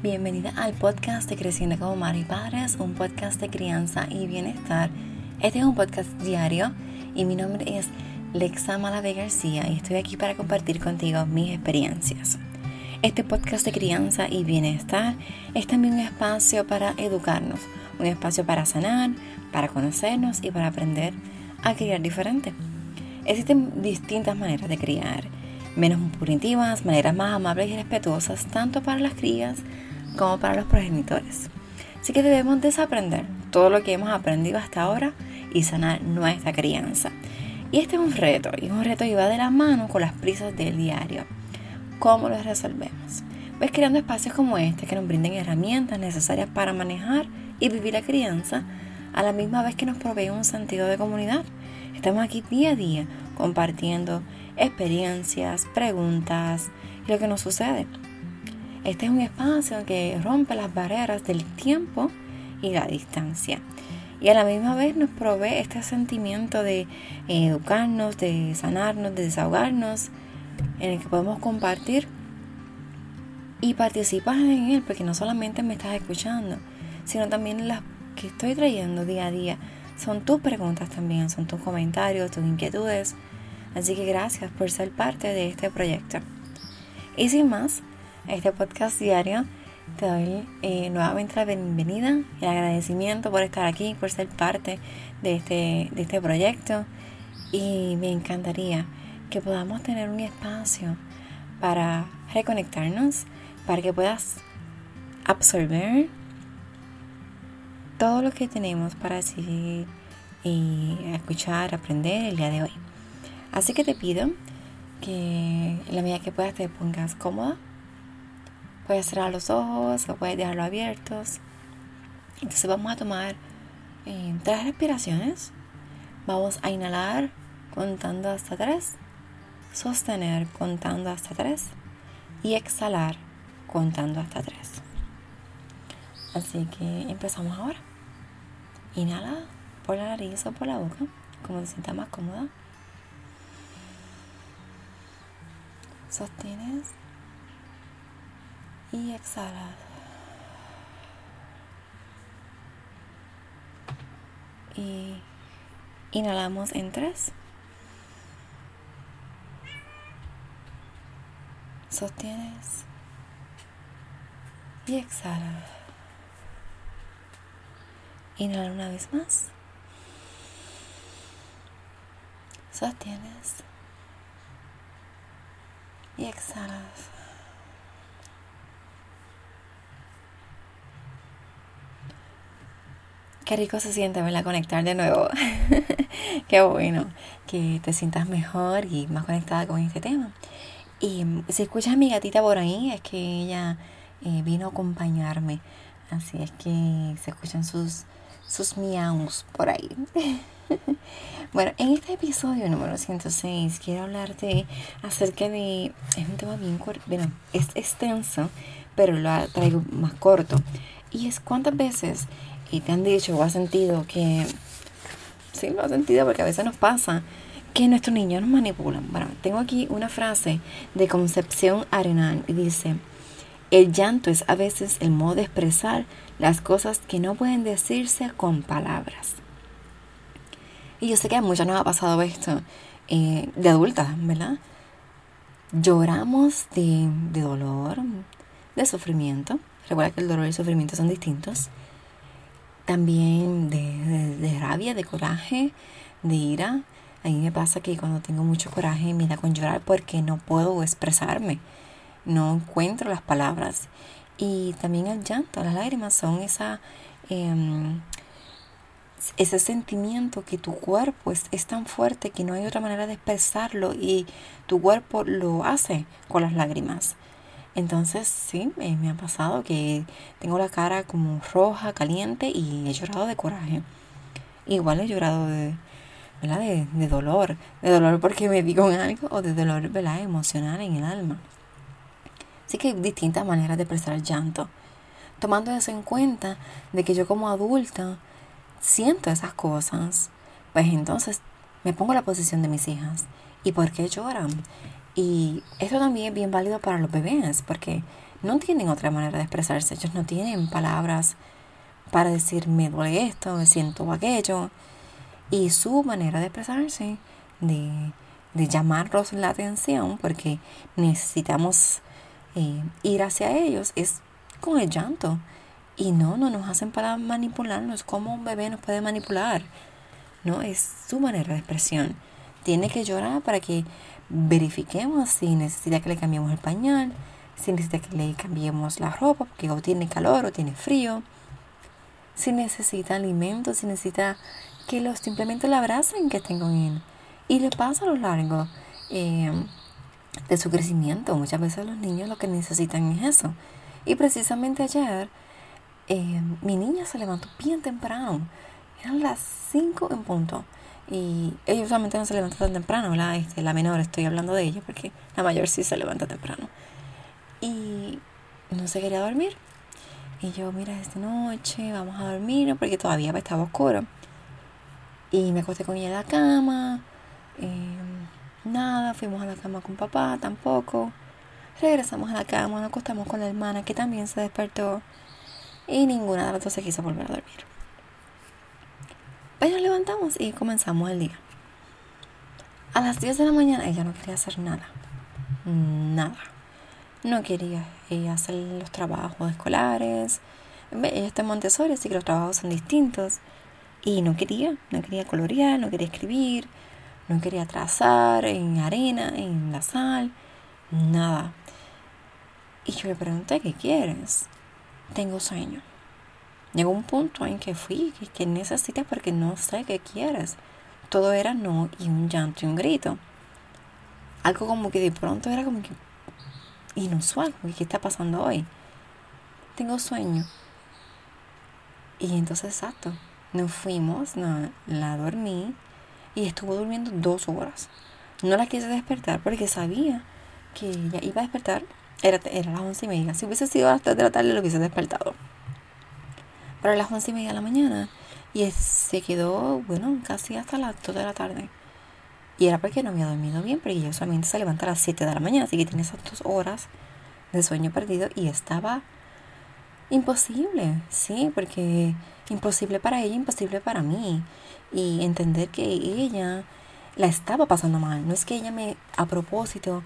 Bienvenida al podcast de Creciendo como Madre y Padres, un podcast de crianza y bienestar. Este es un podcast diario y mi nombre es Lexa Malave García y estoy aquí para compartir contigo mis experiencias. Este podcast de crianza y bienestar es también un espacio para educarnos, un espacio para sanar, para conocernos y para aprender a criar diferente. Existen distintas maneras de criar, menos punitivas, maneras más amables y respetuosas, tanto para las crías como para los progenitores. Así que debemos desaprender todo lo que hemos aprendido hasta ahora y sanar nuestra crianza. Y este es un reto, y un reto que va de la mano con las prisas del diario. ¿Cómo lo resolvemos? Pues creando espacios como este que nos brinden herramientas necesarias para manejar y vivir la crianza, a la misma vez que nos provee un sentido de comunidad. Estamos aquí día a día compartiendo experiencias, preguntas y lo que nos sucede. Este es un espacio que rompe las barreras del tiempo y la distancia. Y a la misma vez nos provee este sentimiento de educarnos, de sanarnos, de desahogarnos, en el que podemos compartir y participar en él, porque no solamente me estás escuchando, sino también las que estoy trayendo día a día. Son tus preguntas también, son tus comentarios, tus inquietudes. Así que gracias por ser parte de este proyecto. Y sin más, este podcast diario. Te doy eh, nuevamente la bienvenida el agradecimiento por estar aquí, por ser parte de este, de este proyecto. Y me encantaría que podamos tener un espacio para reconectarnos, para que puedas absorber todo lo que tenemos para decir y escuchar, aprender el día de hoy. Así que te pido que en la medida que puedas te pongas cómoda Puedes cerrar los ojos o puedes dejarlos abiertos. Entonces vamos a tomar eh, tres respiraciones. Vamos a inhalar contando hasta tres. Sostener contando hasta tres. Y exhalar contando hasta tres. Así que empezamos ahora. Inhala por la nariz o por la boca, como se sienta más cómoda. Sostienes y exhala. Y inhalamos en tres. Sostienes y exhala. Inhala una vez más. Sostienes y exhalas. Qué rico se siente, ¿verdad? Conectar de nuevo. Qué bueno que te sientas mejor y más conectada con este tema. Y mm, si escuchas a mi gatita por ahí, es que ella eh, vino a acompañarme. Así es que se escuchan sus, sus miaus por ahí. bueno, en este episodio número 106 quiero hablarte acerca de... Es un tema bien corto, bueno, es extenso, pero lo traigo más corto. Y es cuántas veces y te han dicho o has sentido que, sí, lo has sentido porque a veces nos pasa, que nuestros niños nos manipulan. Bueno, tengo aquí una frase de Concepción Arenal y dice, el llanto es a veces el modo de expresar las cosas que no pueden decirse con palabras. Y yo sé que a muchos nos ha pasado esto eh, de adultas, ¿verdad? Lloramos de, de dolor, de sufrimiento. Recuerda que el dolor y el sufrimiento son distintos también de, rabia, de coraje, de ira. A mí me pasa que cuando tengo mucho coraje me da con llorar porque no puedo expresarme, no encuentro las palabras. Y también el llanto, las lágrimas son esa, em, ese sentimiento que tu cuerpo es, es tan fuerte que no hay otra manera de expresarlo y tu cuerpo lo hace con las lágrimas. Entonces sí, me ha pasado que tengo la cara como roja, caliente y he llorado de coraje. Igual he llorado de, de, dolor, de dolor porque me digo algo o de dolor ¿verdad? emocional en el alma. Así que hay distintas maneras de expresar el llanto. Tomando eso en cuenta de que yo como adulta siento esas cosas, pues entonces me pongo la posición de mis hijas. ¿Y por qué lloran? Y esto también es bien válido para los bebés, porque no tienen otra manera de expresarse. Ellos no tienen palabras para decir me duele esto, me siento aquello. Y su manera de expresarse, de, de llamarlos la atención, porque necesitamos eh, ir hacia ellos, es con el llanto. Y no, no nos hacen para manipularnos. como un bebé nos puede manipular? No, es su manera de expresión. Tiene que llorar para que verifiquemos si necesita que le cambiemos el pañal, si necesita que le cambiemos la ropa, porque o tiene calor o tiene frío, si necesita alimento, si necesita que los simplemente le abracen, que estén con él. Y le pasa a lo largo eh, de su crecimiento. Muchas veces los niños lo que necesitan es eso. Y precisamente ayer eh, mi niña se levantó bien temprano. Eran las 5 en punto. Y ella usualmente no se levanta tan temprano. Este, la menor estoy hablando de ella porque la mayor sí se levanta temprano. Y no se quería dormir. Y yo, mira, esta noche vamos a dormir porque todavía estaba oscuro. Y me acosté con ella en la cama. Em, nada, fuimos a la cama con papá, tampoco. Regresamos a la cama, nos acostamos con la hermana que también se despertó. Y ninguna de las dos se quiso volver a dormir. Pues nos levantamos y comenzamos el día. A las 10 de la mañana ella no quería hacer nada. Nada. No quería ella hacer los trabajos escolares. Ella está en Montessori, así que los trabajos son distintos. Y no quería, no quería colorear, no quería escribir, no quería trazar en arena, en la sal, nada. Y yo le pregunté, ¿qué quieres? Tengo sueño. Llegó un punto en que fui, que, necesitas porque no sé qué quieres. Todo era no y un llanto y un grito. Algo como que de pronto era como que inusual, ¿qué está pasando hoy? Tengo sueño. Y entonces, exacto, nos fuimos, no, la dormí y estuvo durmiendo dos horas. No la quise despertar porque sabía que ella iba a despertar. Era, era las once y media. Si hubiese sido a las tres de la tarde, lo hubiese despertado para las once y media de la mañana. Y se quedó, bueno, casi hasta las 2 de la tarde. Y era porque no había dormido bien, porque ella solamente se levanta a las 7 de la mañana, así que tiene esas dos horas de sueño perdido y estaba imposible, sí, porque imposible para ella, imposible para mí. Y entender que ella la estaba pasando mal. No es que ella me, a propósito,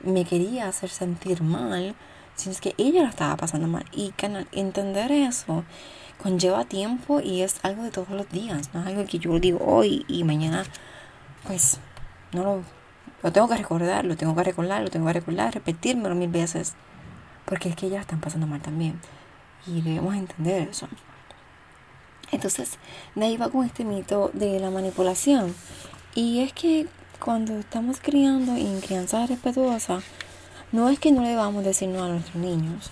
me quería hacer sentir mal, sino es que ella la estaba pasando mal. Y entender eso conlleva tiempo y es algo de todos los días, no es algo que yo digo hoy y mañana, pues no lo, tengo que recordar, lo tengo que recordar, lo tengo que recordar, repetírmelo mil veces, porque es que ellas están pasando mal también y debemos entender eso. Entonces, de ahí va con este mito de la manipulación. Y es que cuando estamos criando en crianza respetuosa, no es que no le vamos a decir no a nuestros niños,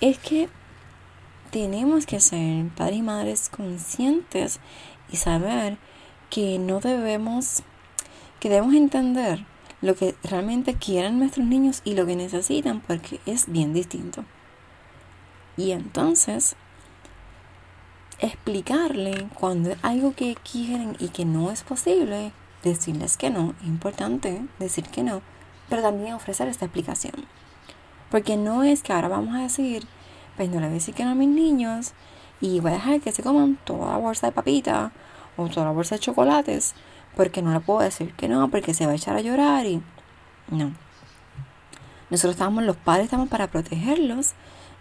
es que tenemos que ser padres y madres conscientes y saber que no debemos, que debemos entender lo que realmente quieren nuestros niños y lo que necesitan porque es bien distinto. Y entonces, explicarle cuando es algo que quieren y que no es posible, decirles que no, es importante decir que no, pero también ofrecer esta explicación. Porque no es que ahora vamos a decir pues no le voy a decir que no a mis niños y voy a dejar que se coman toda la bolsa de papitas o toda la bolsa de chocolates porque no le puedo decir que no, porque se va a echar a llorar y no. Nosotros estamos, los padres estamos para protegerlos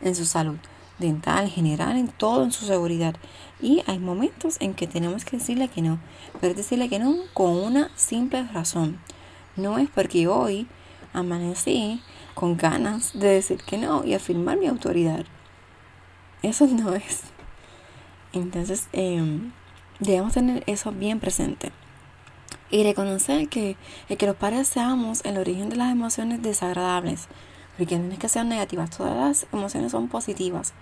en su salud dental, general, en todo, en su seguridad. Y hay momentos en que tenemos que decirle que no, pero decirle que no con una simple razón. No es porque hoy amanecí con ganas de decir que no y afirmar mi autoridad. Eso no es. Entonces, em, debemos tener eso bien presente. Y reconocer que, que los padres seamos el origen de las emociones desagradables. Porque no es que sean negativas, todas las emociones son positivas.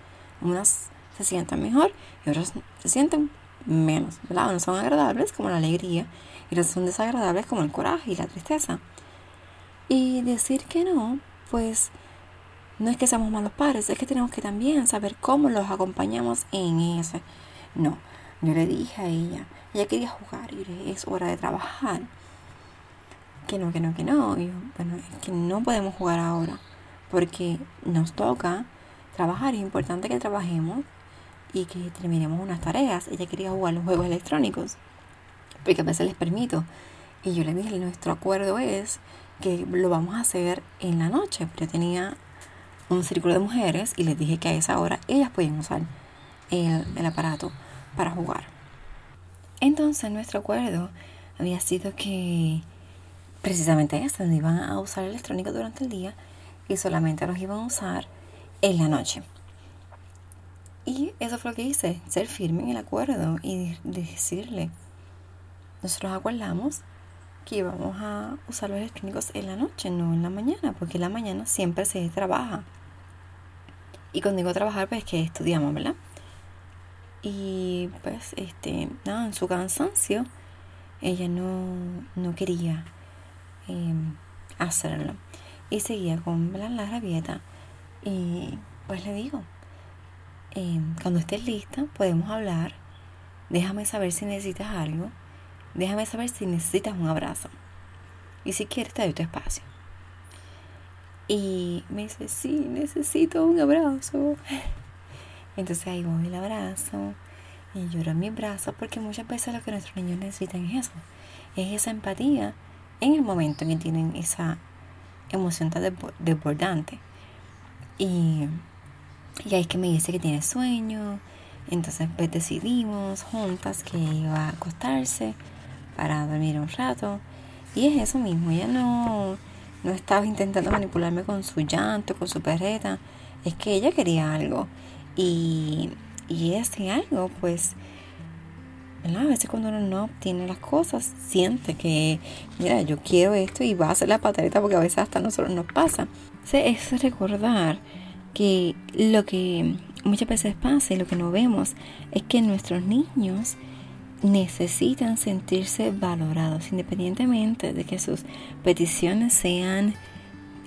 Unas se sienten mejor y otras se sienten menos. ¿verdad? Unas son agradables como la alegría y otras son desagradables como el coraje y la tristeza. Y decir que no, pues no es que seamos malos padres, es que tenemos que también saber cómo los acompañamos en eso. No, yo le dije a ella, ella quería jugar y es hora de trabajar. Que no, que no, que no. Y bueno, es que no podemos jugar ahora. porque nos toca trabajar, es importante que trabajemos y que terminemos unas tareas. Ella quería jugar los juegos electrónicos, porque a veces les permito. Y yo le dije, nuestro acuerdo es que lo vamos a hacer en la noche. Pero yo tenía un círculo de mujeres y les dije que a esa hora ellas podían usar el, el aparato para jugar. Entonces nuestro acuerdo había sido que precisamente eso, no iban a usar electrónico durante el día y solamente los iban a usar en la noche. Y eso fue lo que hice, ser firme en el acuerdo y decirle, nosotros acordamos que íbamos a usar los electrónicos en la noche, no en la mañana, porque en la mañana siempre se trabaja. Y cuando digo trabajar, pues que estudiamos, ¿verdad? Y pues, este, nada, en su cansancio, ella no, no quería em, hacerlo. Y seguía con la rabieta. Y pues le digo, em, cuando estés lista, podemos hablar. Déjame saber si necesitas algo. Déjame saber si necesitas un abrazo. Y si quieres, te doy tu espacio. Y me dice, sí, necesito un abrazo. Entonces ahí voy el abrazo y lloro en mi brazo porque muchas veces lo que nuestros niños necesitan es eso, es esa empatía en el momento en que tienen esa emoción tan desbordante. Y, y ahí es que me dice que tiene sueño, entonces pues decidimos juntas que iba a acostarse para dormir un rato. Y es eso mismo, ella no, no estaba intentando manipularme con su llanto, con su perreta, es que ella quería algo. Y, y ese algo, pues, a veces cuando uno no obtiene las cosas, siente que, mira, yo quiero esto y va a hacer la pataleta porque a veces hasta a nosotros nos pasa. es recordar que lo que muchas veces pasa y lo que no vemos es que nuestros niños necesitan sentirse valorados, independientemente de que sus peticiones sean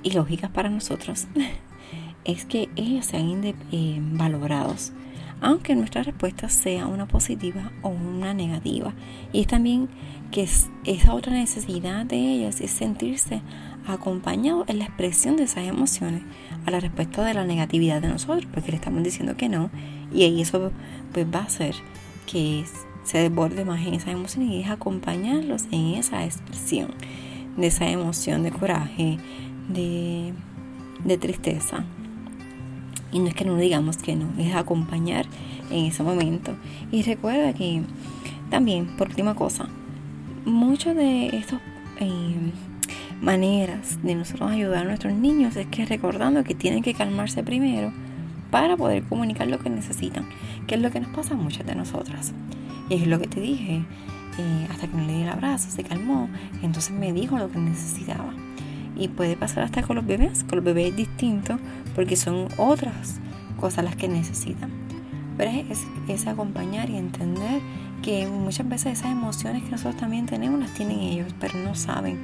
ilógicas para nosotros. es que ellos sean eh, valorados, aunque nuestra respuesta sea una positiva o una negativa. Y es también que esa otra necesidad de ellos es sentirse acompañados en la expresión de esas emociones a la respuesta de la negatividad de nosotros, porque le estamos diciendo que no, y ahí eso pues va a hacer que se desborde más en esas emociones y es acompañarlos en esa expresión de esa emoción de coraje, de, de tristeza, y no es que no digamos que no, es acompañar en ese momento. Y recuerda que también, por última cosa, muchas de estas eh, maneras de nosotros ayudar a nuestros niños es que recordando que tienen que calmarse primero para poder comunicar lo que necesitan, que es lo que nos pasa a muchas de nosotras. Y es lo que te dije, eh, hasta que me le di el abrazo, se calmó, entonces me dijo lo que necesitaba. Y puede pasar hasta con los bebés, con los bebés es distinto porque son otras cosas las que necesitan. Pero es, es acompañar y entender que muchas veces esas emociones que nosotros también tenemos las tienen ellos, pero no saben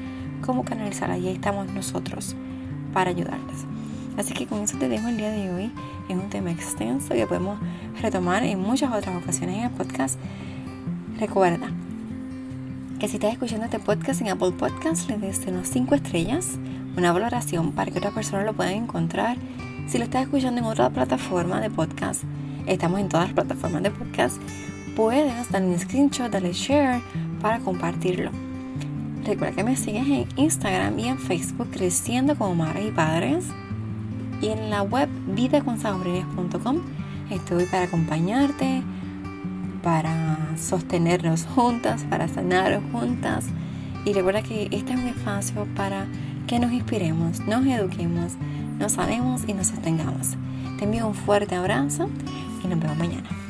cómo canalizarlas y ahí estamos nosotros para ayudarles. Así que con eso te dejo el día de hoy. Es un tema extenso que podemos retomar en muchas otras ocasiones en el podcast. Recuerda, que si estás escuchando este podcast en Apple Podcasts, le des unos 5 estrellas, una valoración para que otras personas lo puedan encontrar. Si lo estás escuchando en otra plataforma de podcast, estamos en todas las plataformas de podcast, puedes darle un screenshot, darle share para compartirlo. Recuerda que me sigues en Instagram y en Facebook creciendo como madres y padres y en la web vidaconsajobrines.com estoy para acompañarte, para sostenernos juntas, para sanar juntas. Y recuerda que este es un espacio para que nos inspiremos, nos eduquemos, nos sanemos y nos sostengamos. Te envío un fuerte abrazo y nos vemos mañana.